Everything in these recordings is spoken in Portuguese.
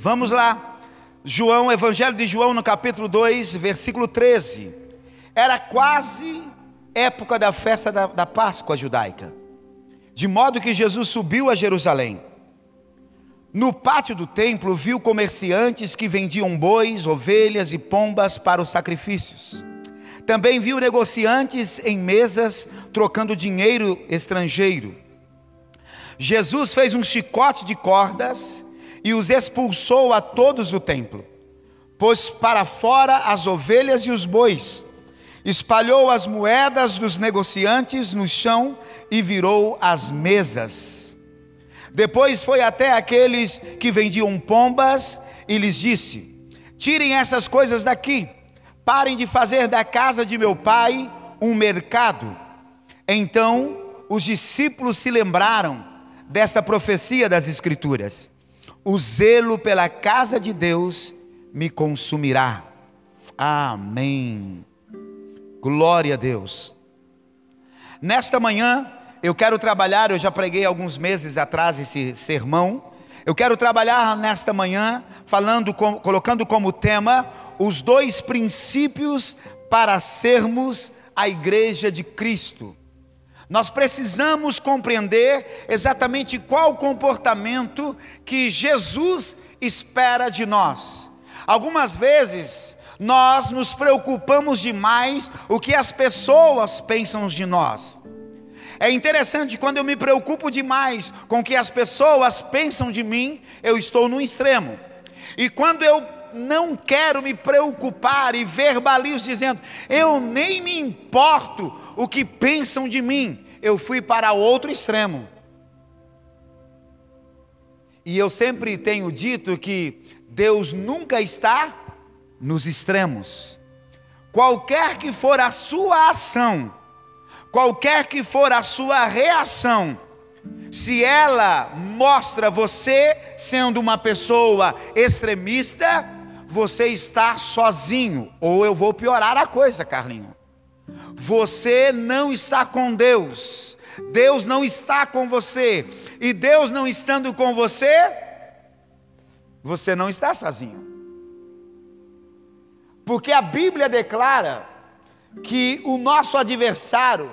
Vamos lá. João, Evangelho de João, no capítulo 2, versículo 13. Era quase época da festa da, da Páscoa judaica, de modo que Jesus subiu a Jerusalém. No pátio do templo, viu comerciantes que vendiam bois, ovelhas e pombas para os sacrifícios. Também viu negociantes em mesas trocando dinheiro estrangeiro. Jesus fez um chicote de cordas e os expulsou a todos do templo. Pôs para fora as ovelhas e os bois, espalhou as moedas dos negociantes no chão e virou as mesas. Depois foi até aqueles que vendiam pombas e lhes disse: Tirem essas coisas daqui Parem de fazer da casa de meu pai um mercado. Então os discípulos se lembraram dessa profecia das Escrituras: O zelo pela casa de Deus me consumirá. Amém. Glória a Deus. Nesta manhã, eu quero trabalhar, eu já preguei alguns meses atrás esse sermão. Eu quero trabalhar nesta manhã falando, colocando como tema os dois princípios para sermos a igreja de Cristo. Nós precisamos compreender exatamente qual comportamento que Jesus espera de nós. Algumas vezes nós nos preocupamos demais o que as pessoas pensam de nós. É interessante quando eu me preocupo demais com o que as pessoas pensam de mim, eu estou no extremo. E quando eu não quero me preocupar e verbalizo dizendo, eu nem me importo o que pensam de mim, eu fui para outro extremo. E eu sempre tenho dito que Deus nunca está nos extremos. Qualquer que for a sua ação, qualquer que for a sua reação, se ela mostra você sendo uma pessoa extremista, você está sozinho, ou eu vou piorar a coisa, Carlinho. Você não está com Deus, Deus não está com você, e Deus não estando com você, você não está sozinho. Porque a Bíblia declara que o nosso adversário,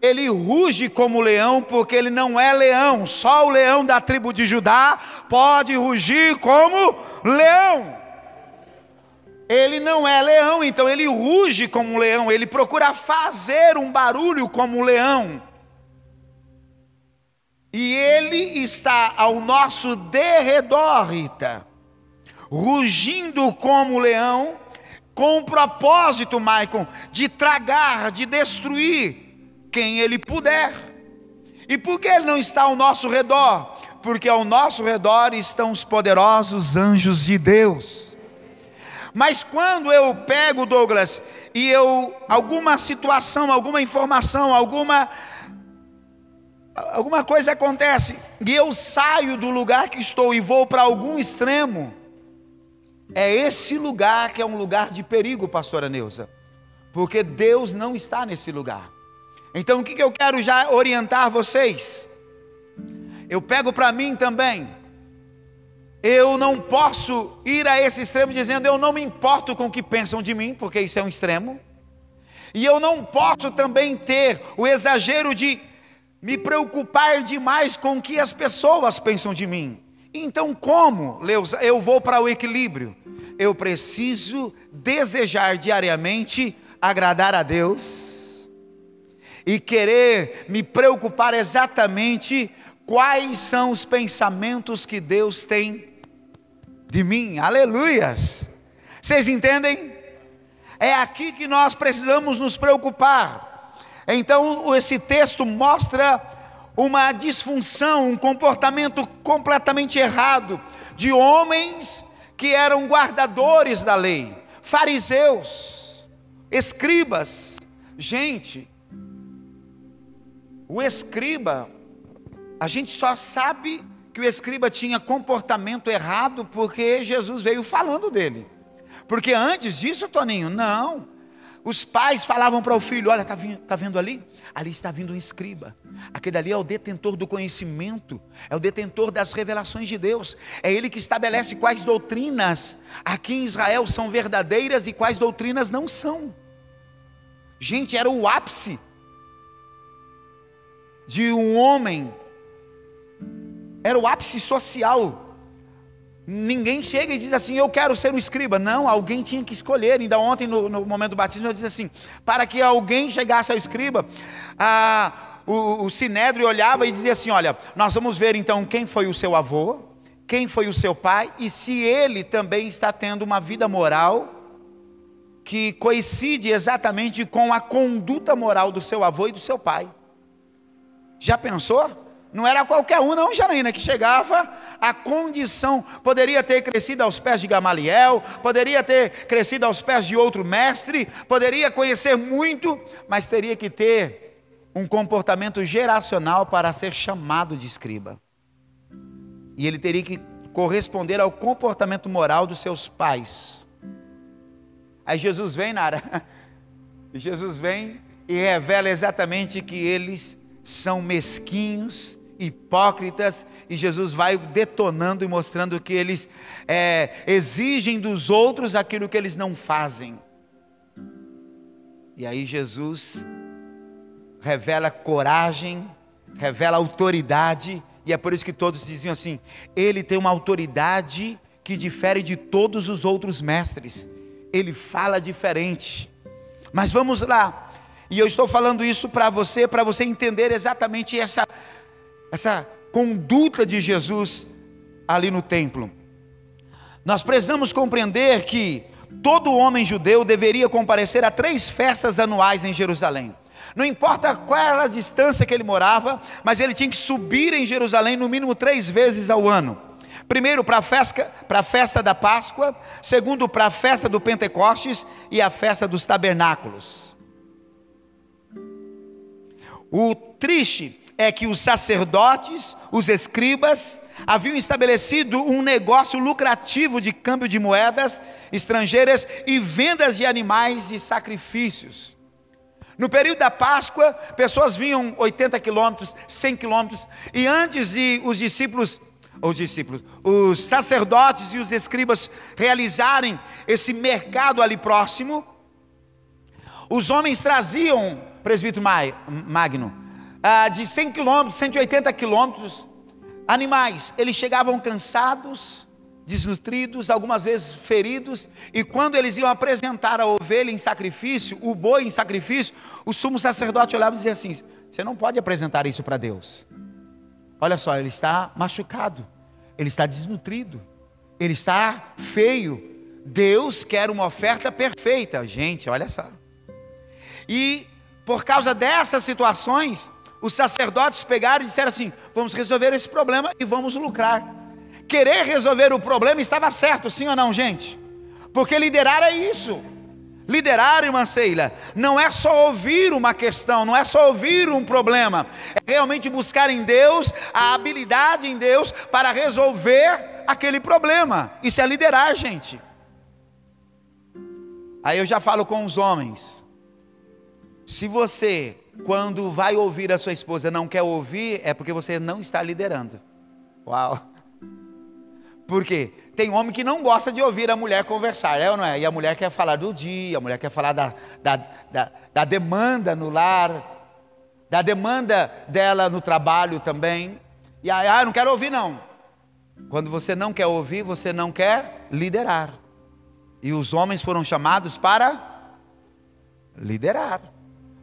ele ruge como leão, porque ele não é leão, só o leão da tribo de Judá pode rugir como leão. Ele não é leão, então ele ruge como um leão, ele procura fazer um barulho como um leão. E ele está ao nosso derredor, Rita, rugindo como leão, com o propósito, Maicon, de tragar, de destruir quem ele puder. E por que ele não está ao nosso redor? Porque ao nosso redor estão os poderosos anjos de Deus. Mas quando eu pego, Douglas, e eu alguma situação, alguma informação, alguma alguma coisa acontece, e eu saio do lugar que estou e vou para algum extremo, é esse lugar que é um lugar de perigo, pastora Neuza, porque Deus não está nesse lugar. Então o que, que eu quero já orientar vocês? Eu pego para mim também. Eu não posso ir a esse extremo dizendo eu não me importo com o que pensam de mim, porque isso é um extremo. E eu não posso também ter o exagero de me preocupar demais com o que as pessoas pensam de mim. Então, como, Leusa, eu vou para o equilíbrio? Eu preciso desejar diariamente agradar a Deus e querer me preocupar exatamente quais são os pensamentos que Deus tem de mim. Aleluias! Vocês entendem? É aqui que nós precisamos nos preocupar. Então, esse texto mostra uma disfunção, um comportamento completamente errado de homens que eram guardadores da lei, fariseus, escribas. Gente, o escriba, a gente só sabe que o escriba tinha comportamento errado porque Jesus veio falando dele. Porque antes disso, Toninho, não. Os pais falavam para o filho: Olha, está tá vendo ali? ali está vindo um escriba. Aquele ali é o detentor do conhecimento, é o detentor das revelações de Deus. É ele que estabelece quais doutrinas aqui em Israel são verdadeiras e quais doutrinas não são. Gente, era o ápice de um homem, era o ápice social Ninguém chega e diz assim, eu quero ser um escriba. Não, alguém tinha que escolher. Ainda ontem, no, no momento do batismo, eu disse assim: para que alguém chegasse ao escriba, a, o, o sinédrio olhava e dizia assim: olha, nós vamos ver então quem foi o seu avô, quem foi o seu pai e se ele também está tendo uma vida moral que coincide exatamente com a conduta moral do seu avô e do seu pai. Já pensou? Não era qualquer um, não, Janaína, que chegava a condição. Poderia ter crescido aos pés de Gamaliel, poderia ter crescido aos pés de outro mestre, poderia conhecer muito, mas teria que ter um comportamento geracional para ser chamado de escriba. E ele teria que corresponder ao comportamento moral dos seus pais. Aí Jesus vem, Nara, Jesus vem e revela exatamente que eles são mesquinhos, hipócritas, e Jesus vai detonando e mostrando que eles é, exigem dos outros aquilo que eles não fazem. E aí Jesus revela coragem, revela autoridade, e é por isso que todos diziam assim: ele tem uma autoridade que difere de todos os outros mestres, ele fala diferente. Mas vamos lá, e eu estou falando isso para você, para você entender exatamente essa essa conduta de Jesus ali no templo. Nós precisamos compreender que todo homem judeu deveria comparecer a três festas anuais em Jerusalém. Não importa qual era a distância que ele morava, mas ele tinha que subir em Jerusalém no mínimo três vezes ao ano. Primeiro para a festa, para a festa da Páscoa, segundo para a festa do Pentecostes e a festa dos tabernáculos. O triste é que os sacerdotes, os escribas, haviam estabelecido um negócio lucrativo de câmbio de moedas estrangeiras e vendas de animais e sacrifícios. No período da Páscoa, pessoas vinham 80 quilômetros, 100 quilômetros, e antes de os discípulos, os discípulos, os sacerdotes e os escribas realizarem esse mercado ali próximo, os homens traziam, presbítero Magno, ah, de 100 quilômetros, 180 quilômetros, animais, eles chegavam cansados, desnutridos, algumas vezes feridos, e quando eles iam apresentar a ovelha em sacrifício, o boi em sacrifício, o sumo sacerdote olhava e dizia assim: Você não pode apresentar isso para Deus. Olha só, ele está machucado, ele está desnutrido, ele está feio. Deus quer uma oferta perfeita, gente, olha só. E por causa dessas situações, os sacerdotes pegaram e disseram assim: vamos resolver esse problema e vamos lucrar. Querer resolver o problema estava certo, sim ou não, gente? Porque liderar é isso. Liderar, irmã Seila, não é só ouvir uma questão, não é só ouvir um problema, é realmente buscar em Deus a habilidade em Deus para resolver aquele problema. Isso é liderar, gente. Aí eu já falo com os homens. Se você quando vai ouvir a sua esposa não quer ouvir, é porque você não está liderando. Uau! Por quê? Tem homem que não gosta de ouvir a mulher conversar, é ou não é? E a mulher quer falar do dia, a mulher quer falar da, da, da, da demanda no lar, da demanda dela no trabalho também. E aí, ah, não quero ouvir não. Quando você não quer ouvir, você não quer liderar. E os homens foram chamados para liderar.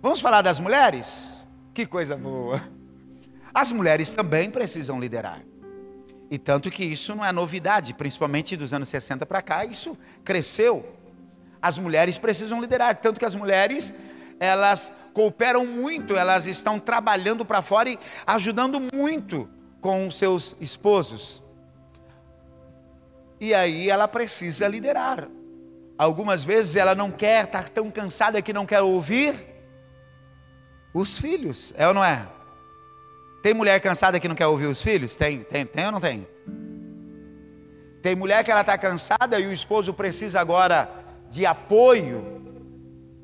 Vamos falar das mulheres? Que coisa boa. As mulheres também precisam liderar. E tanto que isso não é novidade, principalmente dos anos 60 para cá, isso cresceu. As mulheres precisam liderar, tanto que as mulheres, elas cooperam muito, elas estão trabalhando para fora e ajudando muito com seus esposos. E aí ela precisa liderar. Algumas vezes ela não quer, está tão cansada que não quer ouvir, os filhos, é ou não é? Tem mulher cansada que não quer ouvir os filhos? Tem, tem, tem ou não tem? Tem mulher que ela está cansada e o esposo precisa agora de apoio,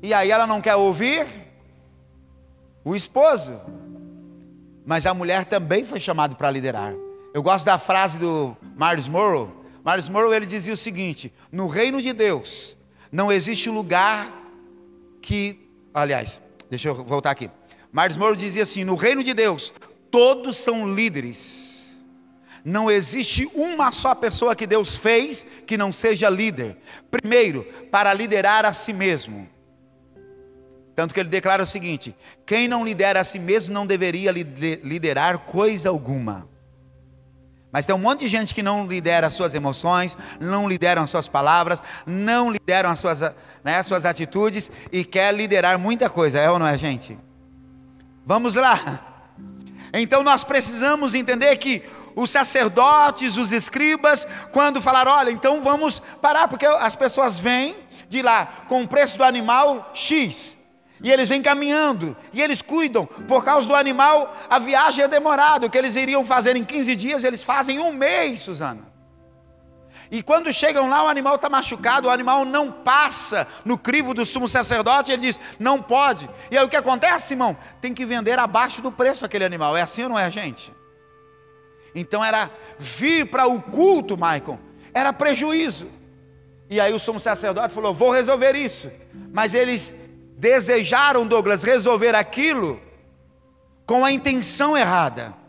e aí ela não quer ouvir? O esposo. Mas a mulher também foi chamada para liderar. Eu gosto da frase do Miles Morrow. Miles Morrow ele dizia o seguinte: no reino de Deus não existe lugar que, aliás, deixa eu voltar aqui. Miles Morrow dizia assim: no reino de Deus todos são líderes. Não existe uma só pessoa que Deus fez que não seja líder. Primeiro, para liderar a si mesmo. Tanto que ele declara o seguinte: quem não lidera a si mesmo não deveria liderar coisa alguma. Mas tem um monte de gente que não lidera as suas emoções, não lideram as suas palavras, não lideram as suas, né, as suas atitudes e quer liderar muita coisa, é ou não é, gente? Vamos lá. Então nós precisamos entender que os sacerdotes, os escribas, quando falaram, olha, então vamos parar, porque as pessoas vêm de lá com o preço do animal X. E eles vêm caminhando, e eles cuidam. Por causa do animal, a viagem é demorada. O que eles iriam fazer em 15 dias, eles fazem em um mês, Suzana. E quando chegam lá, o animal está machucado, o animal não passa no crivo do sumo sacerdote, ele diz: não pode. E aí o que acontece, irmão? Tem que vender abaixo do preço aquele animal. É assim ou não é, gente? Então era vir para o culto, Maicon, era prejuízo. E aí o sumo sacerdote falou: vou resolver isso. Mas eles desejaram, Douglas, resolver aquilo com a intenção errada.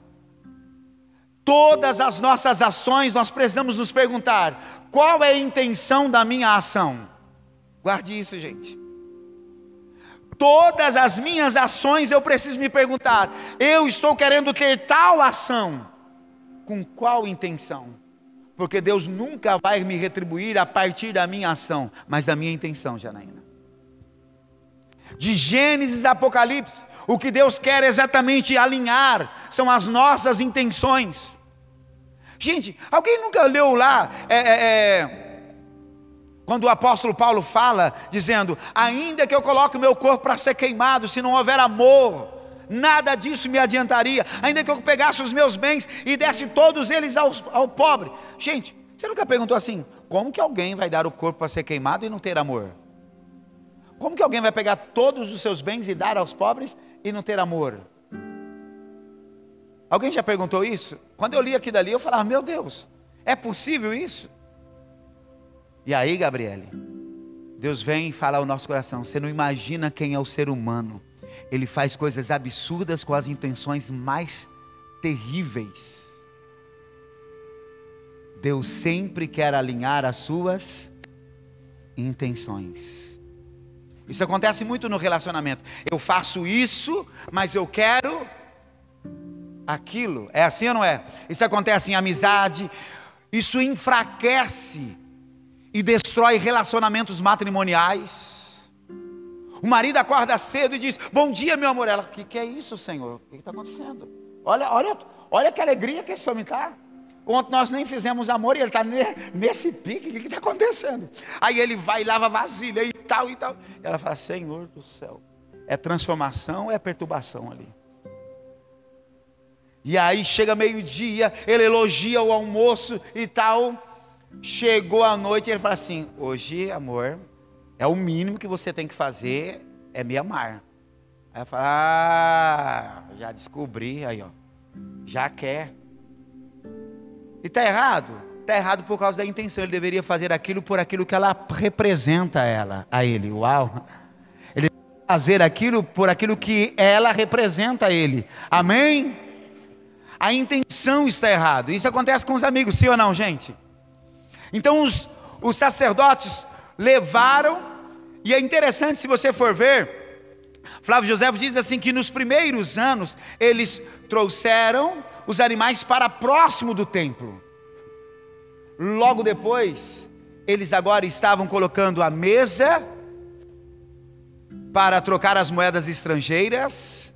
Todas as nossas ações nós precisamos nos perguntar: qual é a intenção da minha ação? Guarde isso, gente. Todas as minhas ações eu preciso me perguntar: eu estou querendo ter tal ação, com qual intenção? Porque Deus nunca vai me retribuir a partir da minha ação, mas da minha intenção, Janaína de Gênesis a Apocalipse, o que Deus quer exatamente alinhar são as nossas intenções. Gente, alguém nunca leu lá, é, é, é, quando o apóstolo Paulo fala, dizendo: Ainda que eu coloque o meu corpo para ser queimado, se não houver amor, nada disso me adiantaria. Ainda que eu pegasse os meus bens e desse todos eles ao, ao pobre. Gente, você nunca perguntou assim: como que alguém vai dar o corpo para ser queimado e não ter amor? Como que alguém vai pegar todos os seus bens e dar aos pobres e não ter amor? Alguém já perguntou isso? Quando eu li aqui dali, eu falava: Meu Deus, é possível isso? E aí, Gabriele, Deus vem e fala ao nosso coração: Você não imagina quem é o ser humano. Ele faz coisas absurdas com as intenções mais terríveis. Deus sempre quer alinhar as suas intenções. Isso acontece muito no relacionamento. Eu faço isso, mas eu quero aquilo. É assim ou não é? Isso acontece em amizade. Isso enfraquece e destrói relacionamentos matrimoniais. O marido acorda cedo e diz: Bom dia, meu amor. Ela, o que, que é isso, Senhor? O que está acontecendo? Olha, olha, olha que alegria que esse homem está. Ontem nós nem fizemos amor e ele está nesse pique, o que está acontecendo? Aí ele vai e lava vasilha e tal e tal. E ela fala, Senhor do céu, é transformação ou é perturbação ali? E aí chega meio-dia, ele elogia o almoço e tal. Chegou a noite e ele fala assim: Hoje, amor, é o mínimo que você tem que fazer, é me amar. Aí ela fala: Ah, já descobri, aí ó, já quer. E está errado? Está errado por causa da intenção. Ele deveria fazer aquilo por aquilo que ela representa a ela, a ele. Uau! Ele deveria fazer aquilo por aquilo que ela representa a ele. Amém? A intenção está errada. Isso acontece com os amigos, sim ou não, gente? Então os, os sacerdotes levaram, e é interessante se você for ver, Flávio José diz assim que nos primeiros anos eles trouxeram os animais para próximo do templo. Logo depois, eles agora estavam colocando a mesa para trocar as moedas estrangeiras,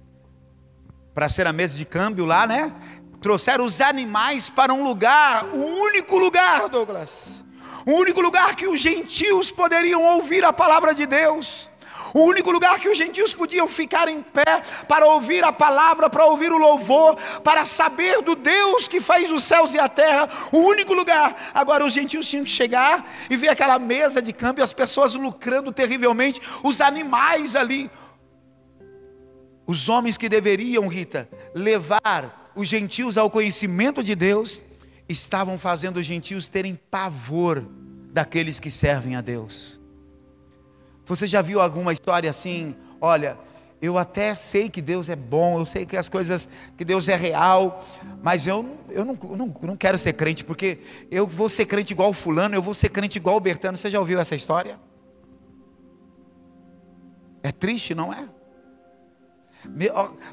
para ser a mesa de câmbio lá, né? Trouxeram os animais para um lugar, o único lugar, Douglas, o único lugar que os gentios poderiam ouvir a palavra de Deus o único lugar que os gentios podiam ficar em pé para ouvir a palavra, para ouvir o louvor, para saber do Deus que fez os céus e a terra, o único lugar. Agora os gentios tinham que chegar e ver aquela mesa de câmbio, as pessoas lucrando terrivelmente, os animais ali. Os homens que deveriam, Rita, levar os gentios ao conhecimento de Deus, estavam fazendo os gentios terem pavor daqueles que servem a Deus. Você já viu alguma história assim? Olha, eu até sei que Deus é bom, eu sei que as coisas, que Deus é real, mas eu, eu não, não, não quero ser crente, porque eu vou ser crente igual fulano, eu vou ser crente igual o Bertano. Você já ouviu essa história? É triste, não é?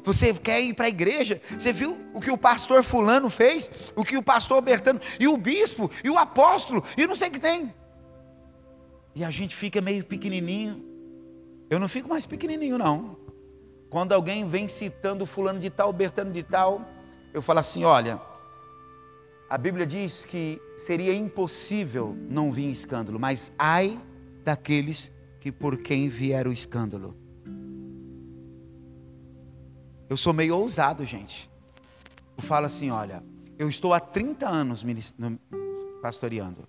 Você quer ir para a igreja? Você viu o que o pastor Fulano fez? O que o pastor Bertano, e o bispo, e o apóstolo, e não sei o que tem. E a gente fica meio pequenininho. Eu não fico mais pequenininho, não. Quando alguém vem citando Fulano de tal, Bertano de tal, eu falo assim: olha, a Bíblia diz que seria impossível não vir escândalo, mas ai daqueles que por quem vier o escândalo. Eu sou meio ousado, gente. Eu falo assim: olha, eu estou há 30 anos pastoreando.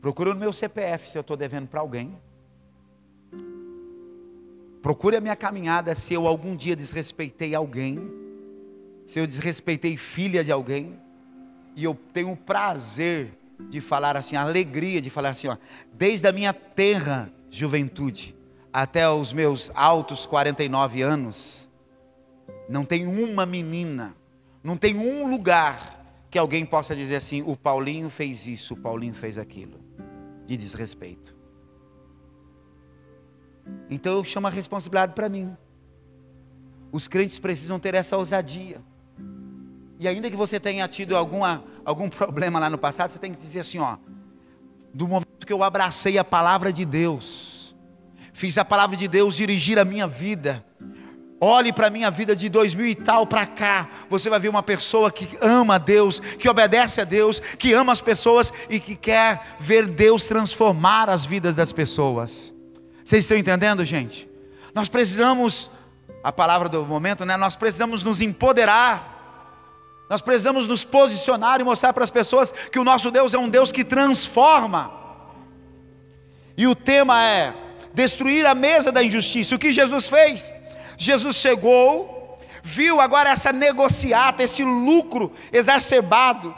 Procura no meu CPF se eu estou devendo para alguém. Procure a minha caminhada se eu algum dia desrespeitei alguém. Se eu desrespeitei filha de alguém. E eu tenho o prazer de falar assim, a alegria de falar assim, ó, desde a minha terra juventude até os meus altos 49 anos, não tem uma menina, não tem um lugar que alguém possa dizer assim: o Paulinho fez isso, o Paulinho fez aquilo, de desrespeito. Então eu chamo a responsabilidade para mim. Os crentes precisam ter essa ousadia. E ainda que você tenha tido alguma, algum problema lá no passado, você tem que dizer assim: ó, do momento que eu abracei a palavra de Deus, fiz a palavra de Deus dirigir a minha vida. Olhe para a minha vida de 2000 e tal para cá. Você vai ver uma pessoa que ama a Deus, que obedece a Deus, que ama as pessoas e que quer ver Deus transformar as vidas das pessoas. Vocês estão entendendo, gente? Nós precisamos, a palavra do momento, né? Nós precisamos nos empoderar. Nós precisamos nos posicionar e mostrar para as pessoas que o nosso Deus é um Deus que transforma. E o tema é destruir a mesa da injustiça. O que Jesus fez? Jesus chegou, viu agora essa negociata, esse lucro exacerbado,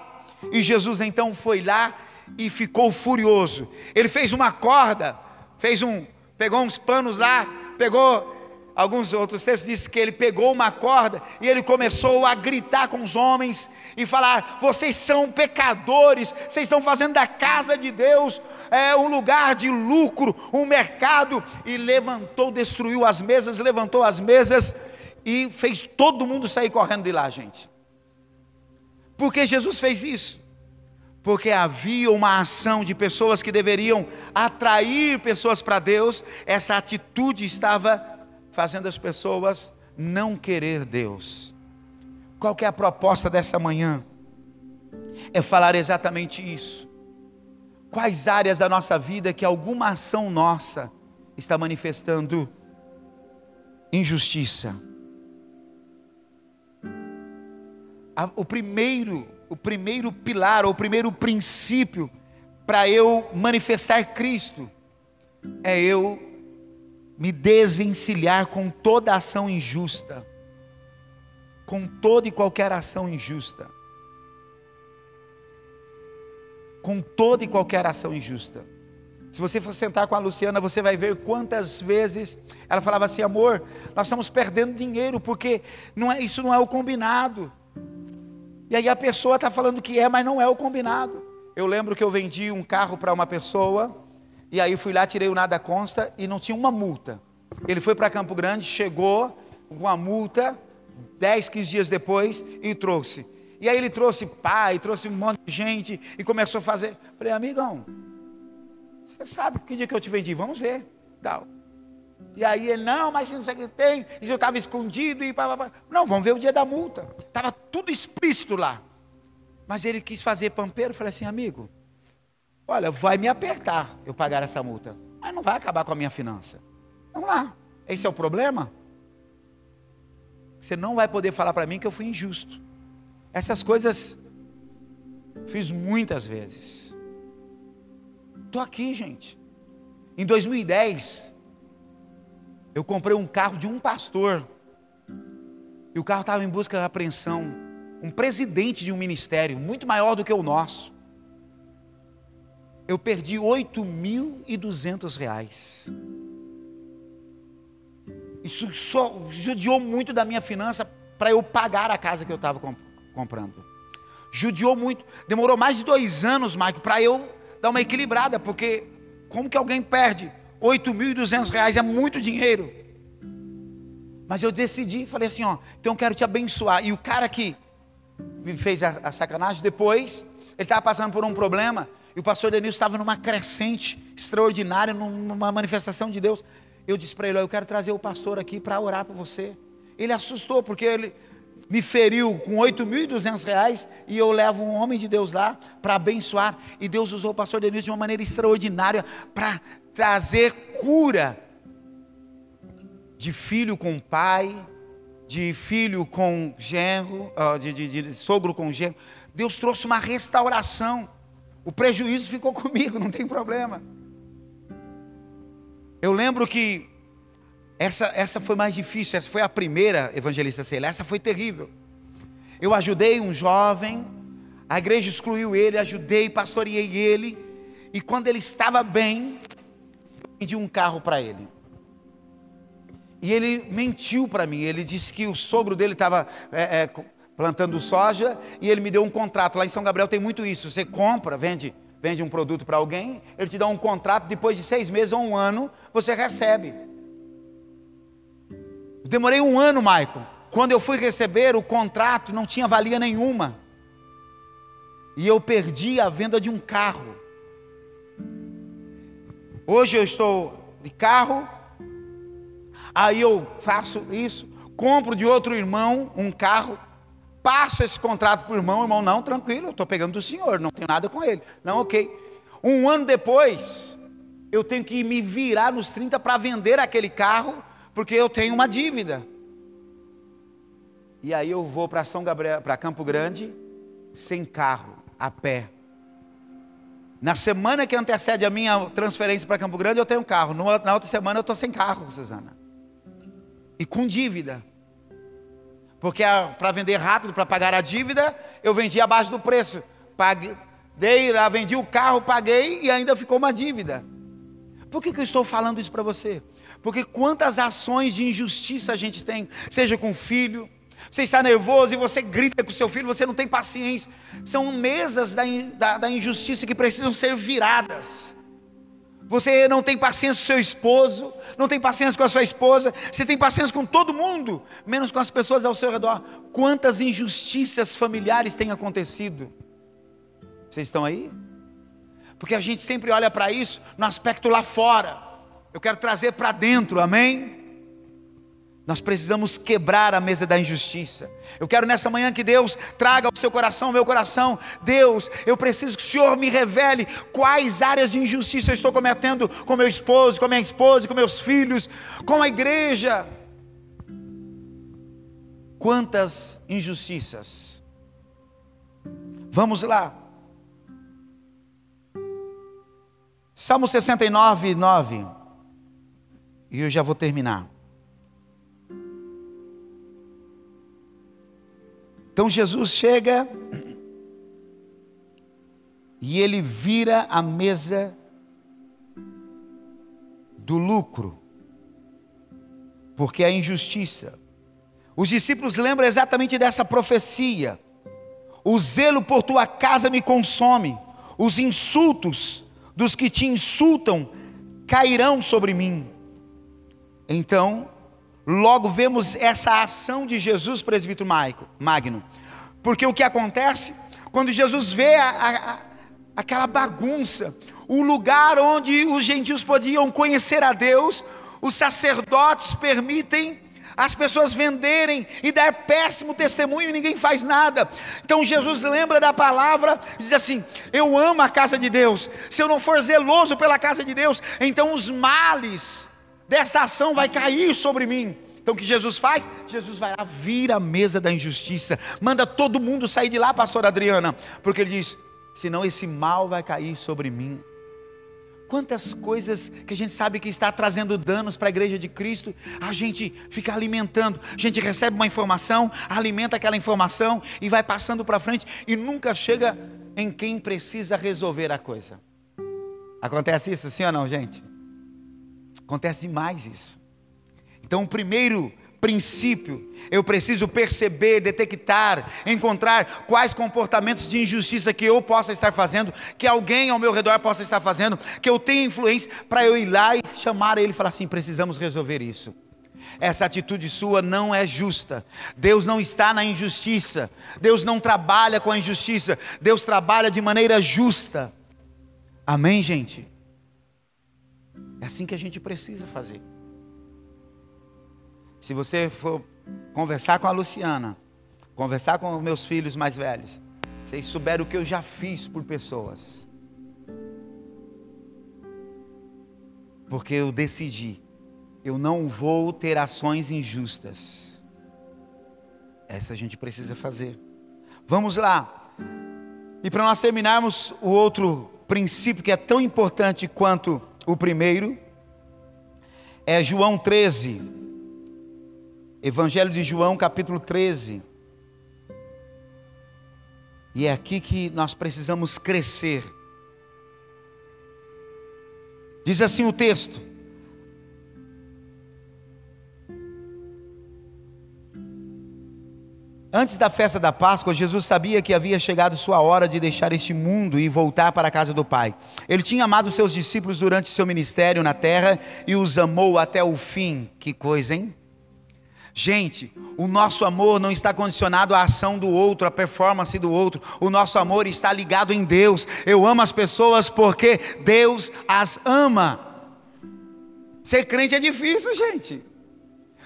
e Jesus então foi lá e ficou furioso. Ele fez uma corda, fez um, pegou uns panos lá, pegou Alguns outros textos dizem que ele pegou uma corda e ele começou a gritar com os homens e falar: vocês são pecadores, vocês estão fazendo da casa de Deus é, um lugar de lucro, um mercado. E levantou, destruiu as mesas, levantou as mesas e fez todo mundo sair correndo de lá, gente. Por que Jesus fez isso? Porque havia uma ação de pessoas que deveriam atrair pessoas para Deus, essa atitude estava fazendo as pessoas não querer Deus. Qual que é a proposta dessa manhã? É falar exatamente isso. Quais áreas da nossa vida que alguma ação nossa está manifestando injustiça? O primeiro, o primeiro pilar, o primeiro princípio para eu manifestar Cristo é eu me desvencilhar com toda ação injusta, com toda e qualquer ação injusta, com toda e qualquer ação injusta. Se você for sentar com a Luciana, você vai ver quantas vezes ela falava assim: amor, nós estamos perdendo dinheiro porque não é, isso não é o combinado. E aí a pessoa está falando que é, mas não é o combinado. Eu lembro que eu vendi um carro para uma pessoa e aí fui lá, tirei o nada consta e não tinha uma multa. Ele foi para Campo Grande, chegou com uma multa, 10, 15 dias depois, e trouxe. E aí ele trouxe pai, trouxe um monte de gente e começou a fazer. Falei, amigão, você sabe que dia que eu te vendi? Vamos ver. Tal. E aí ele, não, mas não sei o que tem, e eu estava escondido e pá, pá, pá. Não, vamos ver o dia da multa. Estava tudo explícito lá. Mas ele quis fazer pampeiro, falei assim, amigo, Olha, vai me apertar eu pagar essa multa, mas não vai acabar com a minha finança. Vamos lá. Esse é o problema? Você não vai poder falar para mim que eu fui injusto. Essas coisas fiz muitas vezes. Estou aqui, gente. Em 2010, Eu comprei um carro de um pastor. E o carro estava em busca de apreensão. Um presidente de um ministério muito maior do que o nosso. Eu perdi 8.200 reais. Isso só judiou muito da minha finança para eu pagar a casa que eu estava comp comprando. Judiou muito. Demorou mais de dois anos, Maico, para eu dar uma equilibrada, porque como que alguém perde 8.200 reais? É muito dinheiro. Mas eu decidi, falei assim, ó, então eu quero te abençoar. E o cara que me fez a, a sacanagem, depois, ele estava passando por um problema, e o pastor Denilson estava numa crescente extraordinária, numa manifestação de Deus. Eu disse para ele: Eu quero trazer o pastor aqui para orar por você. Ele assustou, porque ele me feriu com 8.200 reais e eu levo um homem de Deus lá para abençoar. E Deus usou o pastor Denilson de uma maneira extraordinária para trazer cura de filho com pai, de filho com genro, de, de, de sogro com genro. Deus trouxe uma restauração. O prejuízo ficou comigo, não tem problema. Eu lembro que essa, essa foi mais difícil, essa foi a primeira evangelista Celia, essa foi terrível. Eu ajudei um jovem, a igreja excluiu ele, ajudei, pastoreei ele, e quando ele estava bem, eu pedi um carro para ele. E ele mentiu para mim, ele disse que o sogro dele estava é, é, plantando soja, e ele me deu um contrato. Lá em São Gabriel tem muito isso, você compra, vende vende um produto para alguém, ele te dá um contrato, depois de seis meses ou um ano, você recebe. Eu demorei um ano, Michael. Quando eu fui receber o contrato, não tinha valia nenhuma. E eu perdi a venda de um carro. Hoje eu estou de carro, aí eu faço isso, compro de outro irmão um carro, passo esse contrato para o irmão, irmão, não, tranquilo, eu estou pegando do senhor, não tenho nada com ele. Não, ok. Um ano depois, eu tenho que me virar nos 30 para vender aquele carro, porque eu tenho uma dívida. E aí eu vou para São Gabriel, para Campo Grande, sem carro, a pé. Na semana que antecede a minha transferência para Campo Grande, eu tenho carro. Na outra semana eu estou sem carro, Suzana. E com dívida. Porque para vender rápido, para pagar a dívida, eu vendi abaixo do preço. Paguei, dei, vendi o carro, paguei e ainda ficou uma dívida. Por que, que eu estou falando isso para você? Porque quantas ações de injustiça a gente tem, seja com o filho, você está nervoso e você grita com seu filho, você não tem paciência. São mesas da, da, da injustiça que precisam ser viradas. Você não tem paciência com seu esposo, não tem paciência com a sua esposa, você tem paciência com todo mundo, menos com as pessoas ao seu redor. Quantas injustiças familiares têm acontecido? Vocês estão aí? Porque a gente sempre olha para isso no aspecto lá fora. Eu quero trazer para dentro, amém? Nós precisamos quebrar a mesa da injustiça. Eu quero nessa manhã que Deus traga ao seu coração, ao meu coração, Deus, eu preciso que o Senhor me revele quais áreas de injustiça eu estou cometendo com meu esposo, com minha esposa, com meus filhos, com a igreja. Quantas injustiças. Vamos lá. Salmo 69, 9. E eu já vou terminar. Então Jesus chega e ele vira a mesa do lucro, porque é injustiça. Os discípulos lembram exatamente dessa profecia. O zelo por tua casa me consome, os insultos dos que te insultam cairão sobre mim. Então, Logo vemos essa ação de Jesus, presbítero Magno. Porque o que acontece? Quando Jesus vê a, a, aquela bagunça, o lugar onde os gentios podiam conhecer a Deus, os sacerdotes permitem as pessoas venderem e dar péssimo testemunho e ninguém faz nada. Então Jesus lembra da palavra diz assim: Eu amo a casa de Deus. Se eu não for zeloso pela casa de Deus, então os males desta ação vai cair sobre mim. Então o que Jesus faz? Jesus vai lá, vira a mesa da injustiça, manda todo mundo sair de lá, pastor Adriana, porque ele diz: senão esse mal vai cair sobre mim. quantas coisas que a gente sabe que está trazendo danos para a igreja de Cristo, a gente fica alimentando, a gente recebe uma informação, alimenta aquela informação e vai passando para frente e nunca chega em quem precisa resolver a coisa. Acontece isso, sim ou não, gente? Acontece demais isso. Então, o primeiro princípio, eu preciso perceber, detectar, encontrar quais comportamentos de injustiça que eu possa estar fazendo, que alguém ao meu redor possa estar fazendo, que eu tenha influência, para eu ir lá e chamar ele e falar assim: precisamos resolver isso. Essa atitude sua não é justa. Deus não está na injustiça. Deus não trabalha com a injustiça. Deus trabalha de maneira justa. Amém, gente? É assim que a gente precisa fazer. Se você for conversar com a Luciana, conversar com os meus filhos mais velhos, vocês souberam o que eu já fiz por pessoas. Porque eu decidi, eu não vou ter ações injustas. Essa a gente precisa fazer. Vamos lá. E para nós terminarmos, o outro princípio que é tão importante quanto o primeiro é João 13, Evangelho de João, capítulo 13. E é aqui que nós precisamos crescer. Diz assim o texto: Antes da festa da Páscoa, Jesus sabia que havia chegado sua hora de deixar este mundo e voltar para a casa do Pai. Ele tinha amado seus discípulos durante seu ministério na terra e os amou até o fim. Que coisa, hein? Gente, o nosso amor não está condicionado à ação do outro, à performance do outro. O nosso amor está ligado em Deus. Eu amo as pessoas porque Deus as ama. Ser crente é difícil, gente.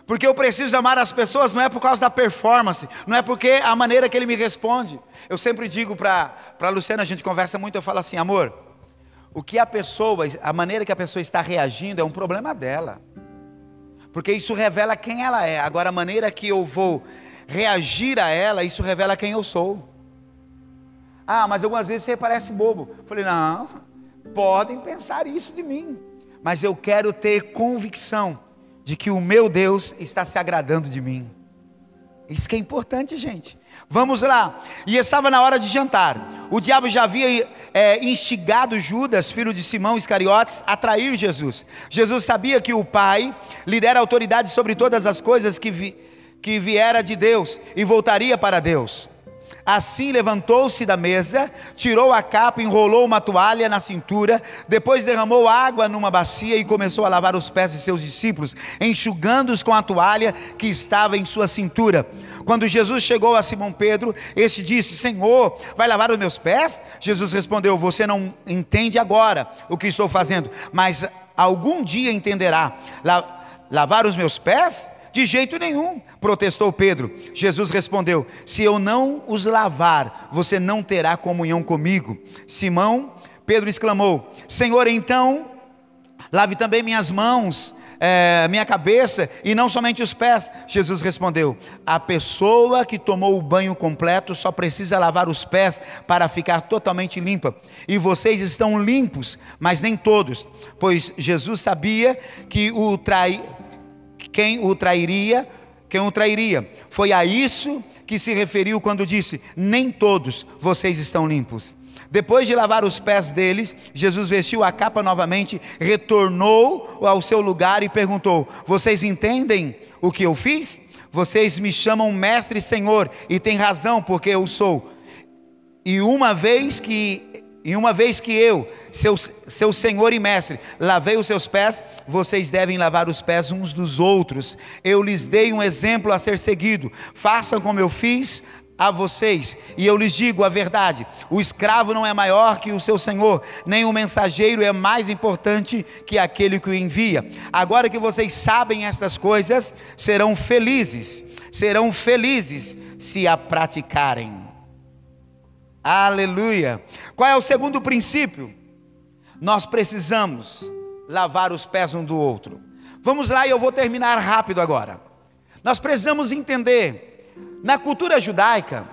Porque eu preciso amar as pessoas não é por causa da performance, não é porque a maneira que ele me responde. Eu sempre digo para a Luciana, a gente conversa muito, eu falo assim, amor, o que a pessoa, a maneira que a pessoa está reagindo é um problema dela porque isso revela quem ela é. Agora, a maneira que eu vou reagir a ela, isso revela quem eu sou. Ah, mas algumas vezes você parece bobo. Eu falei, não, podem pensar isso de mim, mas eu quero ter convicção de que o meu Deus está se agradando de mim. Isso que é importante, gente. Vamos lá. E estava na hora de jantar. O diabo já havia é, instigado Judas, filho de Simão Iscariotes, a trair Jesus. Jesus sabia que o Pai lhe dera autoridade sobre todas as coisas que, vi, que viera de Deus e voltaria para Deus. Assim levantou-se da mesa, tirou a capa, enrolou uma toalha na cintura, depois derramou água numa bacia e começou a lavar os pés de seus discípulos, enxugando-os com a toalha que estava em sua cintura. Quando Jesus chegou a Simão Pedro, este disse: Senhor, vai lavar os meus pés? Jesus respondeu: Você não entende agora o que estou fazendo, mas algum dia entenderá. Lavar os meus pés? De jeito nenhum, protestou Pedro. Jesus respondeu: Se eu não os lavar, você não terá comunhão comigo. Simão, Pedro exclamou: Senhor, então, lave também minhas mãos. É, minha cabeça e não somente os pés. Jesus respondeu: A pessoa que tomou o banho completo só precisa lavar os pés para ficar totalmente limpa. E vocês estão limpos, mas nem todos, pois Jesus sabia que o trai, quem o trairia, quem o trairia. Foi a isso que se referiu quando disse: Nem todos vocês estão limpos. Depois de lavar os pés deles, Jesus vestiu a capa novamente, retornou ao seu lugar e perguntou: Vocês entendem o que eu fiz? Vocês me chamam mestre e senhor, e tem razão, porque eu sou. E uma vez que e uma vez que eu, seu, seu senhor e mestre, lavei os seus pés, vocês devem lavar os pés uns dos outros. Eu lhes dei um exemplo a ser seguido. Façam como eu fiz a vocês, e eu lhes digo a verdade: o escravo não é maior que o seu senhor, nem o mensageiro é mais importante que aquele que o envia. Agora que vocês sabem estas coisas, serão felizes, serão felizes se a praticarem. Aleluia. Qual é o segundo princípio? Nós precisamos lavar os pés um do outro. Vamos lá e eu vou terminar rápido agora. Nós precisamos entender, na cultura judaica,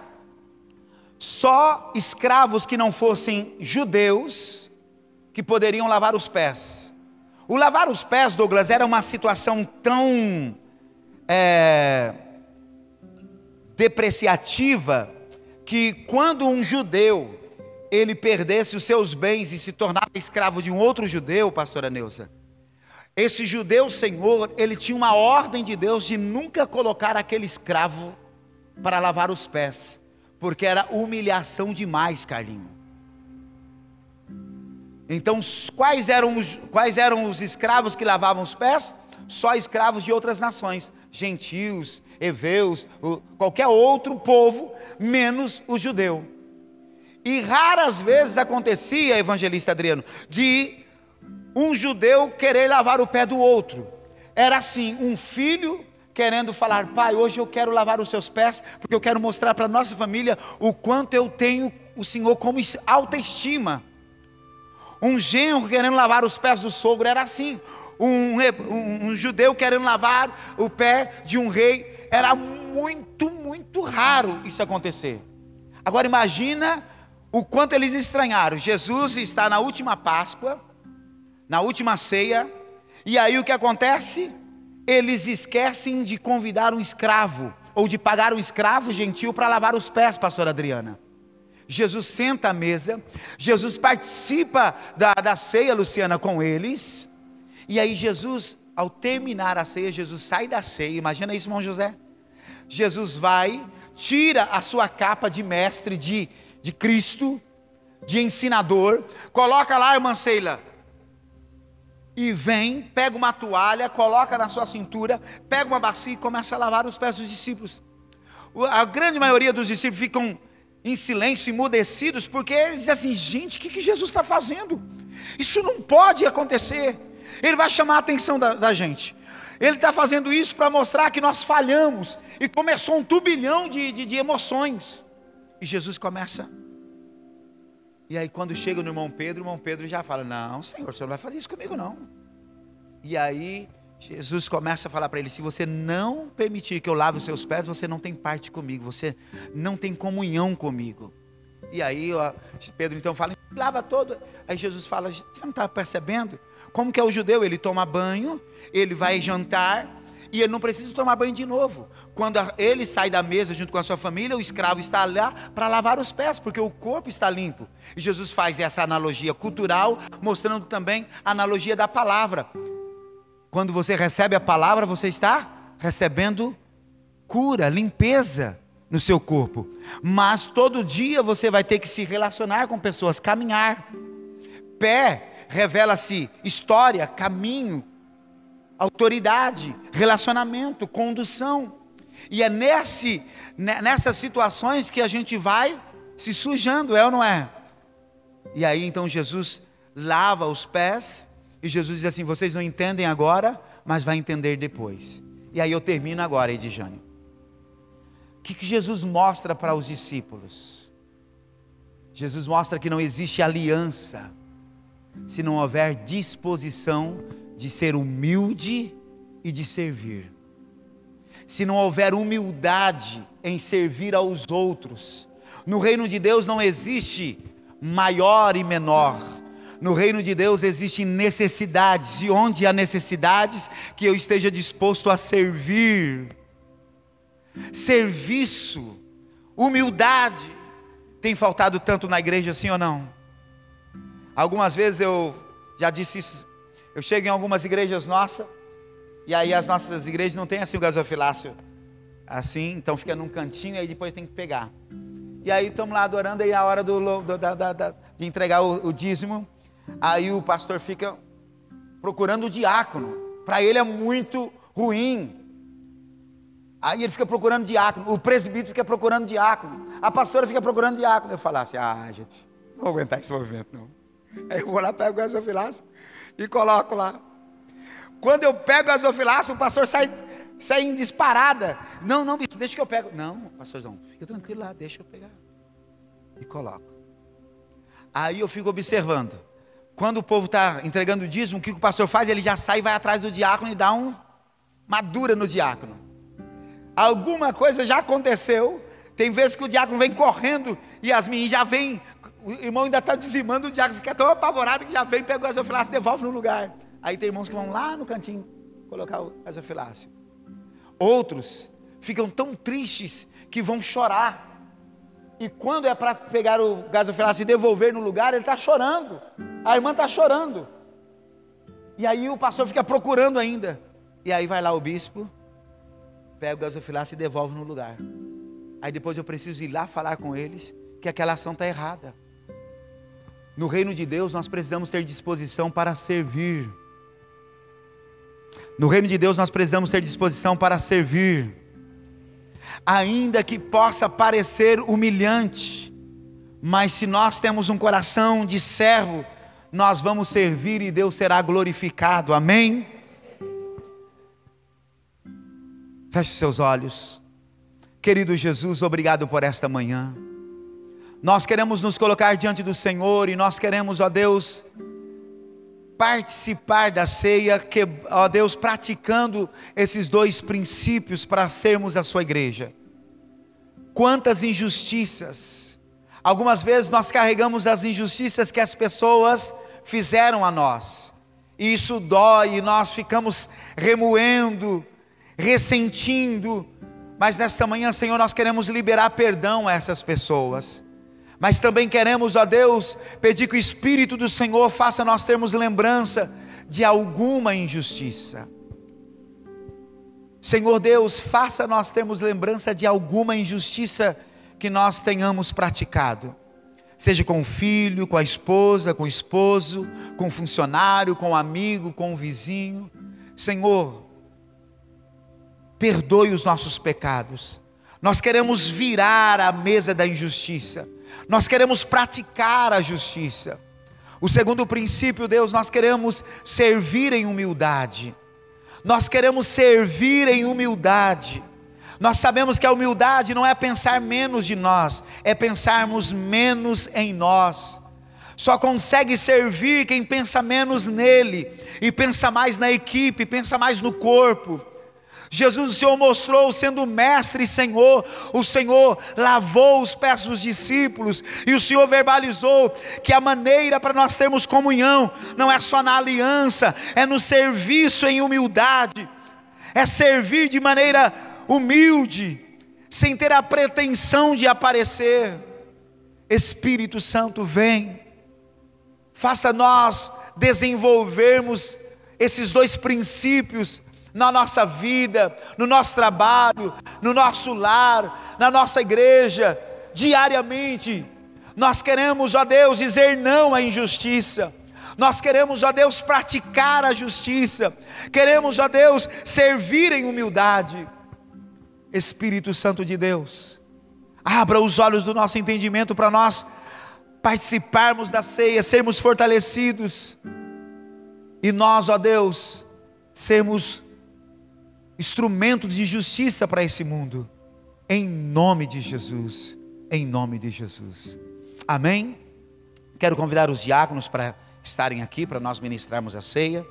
só escravos que não fossem judeus que poderiam lavar os pés. O lavar os pés, Douglas, era uma situação tão é, depreciativa que quando um judeu ele perdesse os seus bens e se tornava escravo de um outro judeu, pastora Neuza, esse judeu senhor, ele tinha uma ordem de Deus de nunca colocar aquele escravo para lavar os pés, porque era humilhação demais, Carlinho. Então, quais eram os, quais eram os escravos que lavavam os pés? Só escravos de outras nações, gentios, heveus, qualquer outro povo, menos o judeu. E raras vezes acontecia, evangelista Adriano, de um judeu querer lavar o pé do outro. Era assim, um filho querendo falar, pai, hoje eu quero lavar os seus pés, porque eu quero mostrar para a nossa família o quanto eu tenho o Senhor como alta estima. Um genro querendo lavar os pés do sogro era assim. Um, um, um judeu querendo lavar o pé de um rei era muito, muito raro isso acontecer. Agora imagina o quanto eles estranharam. Jesus está na última Páscoa, na última ceia, e aí o que acontece? Eles esquecem de convidar um escravo, ou de pagar um escravo gentil para lavar os pés, pastor Adriana. Jesus senta à mesa, Jesus participa da, da ceia, Luciana, com eles, e aí Jesus, ao terminar a ceia, Jesus sai da ceia, imagina isso, irmão José. Jesus vai, tira a sua capa de mestre de, de Cristo, de ensinador, coloca lá, irmã Sheila, e vem, pega uma toalha, coloca na sua cintura, pega uma bacia e começa a lavar os pés dos discípulos. A grande maioria dos discípulos ficam em silêncio, emudecidos, porque eles dizem assim: gente, o que, que Jesus está fazendo? Isso não pode acontecer. Ele vai chamar a atenção da, da gente. Ele está fazendo isso para mostrar que nós falhamos. E começou um turbilhão de, de, de emoções. E Jesus começa e aí, quando chega no irmão Pedro, o irmão Pedro já fala: Não, Senhor, Senhor não vai fazer isso comigo, não. E aí, Jesus começa a falar para ele: Se você não permitir que eu lave os seus pés, você não tem parte comigo, você não tem comunhão comigo. E aí, ó, Pedro então fala: Lava todo. Aí Jesus fala: Você não está percebendo? Como que é o judeu? Ele toma banho, ele vai jantar, e ele não precisa tomar banho de novo. Quando ele sai da mesa junto com a sua família, o escravo está lá para lavar os pés, porque o corpo está limpo. E Jesus faz essa analogia cultural, mostrando também a analogia da palavra. Quando você recebe a palavra, você está recebendo cura, limpeza no seu corpo. Mas todo dia você vai ter que se relacionar com pessoas, caminhar. Pé revela-se história, caminho, autoridade, relacionamento, condução. E é nesse, nessas situações que a gente vai se sujando, é ou não é? E aí então Jesus lava os pés, e Jesus diz assim: vocês não entendem agora, mas vai entender depois. E aí eu termino agora, Edjane. O que, que Jesus mostra para os discípulos? Jesus mostra que não existe aliança se não houver disposição de ser humilde e de servir. Se não houver humildade em servir aos outros, no reino de Deus não existe maior e menor. No reino de Deus existem necessidades, e onde há necessidades, que eu esteja disposto a servir. Serviço, humildade, tem faltado tanto na igreja, sim ou não? Algumas vezes eu já disse isso eu chego em algumas igrejas nossas, e aí as nossas igrejas não tem assim o gasofilácio assim, então fica num cantinho e aí depois tem que pegar. E aí estamos lá adorando, aí a hora do, do da, da, da, de entregar o, o dízimo, aí o pastor fica procurando o diácono. Para ele é muito ruim. Aí ele fica procurando diácono, o presbítero fica procurando diácono, a pastora fica procurando diácono. Eu falo assim: ah, gente, não vou aguentar esse movimento, não. Aí eu vou lá, pego o gasofilácio, e coloco lá. Quando eu pego a gasofilaça, o pastor sai, sai em disparada. Não, não, deixa que eu pego. Não, pastorzão, fica tranquilo lá, deixa eu pegar. E coloco. Aí eu fico observando. Quando o povo está entregando o dízimo, o que o pastor faz? Ele já sai e vai atrás do diácono e dá um, uma dura no diácono. Alguma coisa já aconteceu. Tem vezes que o diácono vem correndo e as meninas já vêm o irmão ainda está dizimando, o diácono fica tão apavorado que já vem, pega o gasofilácio e devolve no lugar. Aí tem irmãos que vão lá no cantinho colocar o gasofilácio. Outros ficam tão tristes que vão chorar. E quando é para pegar o gasofilácio e devolver no lugar, ele está chorando. A irmã está chorando. E aí o pastor fica procurando ainda. E aí vai lá o bispo, pega o gasofilácio e devolve no lugar. Aí depois eu preciso ir lá falar com eles que aquela ação está errada. No reino de Deus nós precisamos ter disposição para servir. No reino de Deus nós precisamos ter disposição para servir. Ainda que possa parecer humilhante, mas se nós temos um coração de servo, nós vamos servir e Deus será glorificado. Amém? Feche seus olhos. Querido Jesus, obrigado por esta manhã. Nós queremos nos colocar diante do Senhor e nós queremos, ó Deus, participar da ceia, que, ó Deus, praticando esses dois princípios para sermos a sua igreja. Quantas injustiças, algumas vezes nós carregamos as injustiças que as pessoas fizeram a nós, e isso dói, e nós ficamos remoendo, ressentindo, mas nesta manhã, Senhor, nós queremos liberar perdão a essas pessoas mas também queremos, ó Deus, pedir que o Espírito do Senhor faça nós termos lembrança de alguma injustiça. Senhor Deus, faça nós termos lembrança de alguma injustiça que nós tenhamos praticado, seja com o filho, com a esposa, com o esposo, com o funcionário, com o amigo, com o vizinho. Senhor, perdoe os nossos pecados. Nós queremos virar a mesa da injustiça. Nós queremos praticar a justiça. O segundo princípio, Deus, nós queremos servir em humildade. Nós queremos servir em humildade. Nós sabemos que a humildade não é pensar menos de nós, é pensarmos menos em nós. Só consegue servir quem pensa menos nele e pensa mais na equipe, pensa mais no corpo. Jesus, o Senhor mostrou sendo mestre e Senhor, o Senhor lavou os pés dos discípulos e o Senhor verbalizou que a maneira para nós termos comunhão não é só na aliança, é no serviço em humildade, é servir de maneira humilde, sem ter a pretensão de aparecer. Espírito Santo, vem, faça nós desenvolvermos esses dois princípios na nossa vida, no nosso trabalho, no nosso lar, na nossa igreja, diariamente. Nós queremos, ó Deus, dizer não à injustiça. Nós queremos, ó Deus, praticar a justiça. Queremos, ó Deus, servir em humildade. Espírito Santo de Deus, abra os olhos do nosso entendimento para nós participarmos da ceia, sermos fortalecidos. E nós, ó Deus, sermos instrumento de justiça para esse mundo. Em nome de Jesus. Em nome de Jesus. Amém? Quero convidar os diáconos para estarem aqui para nós ministrarmos a ceia.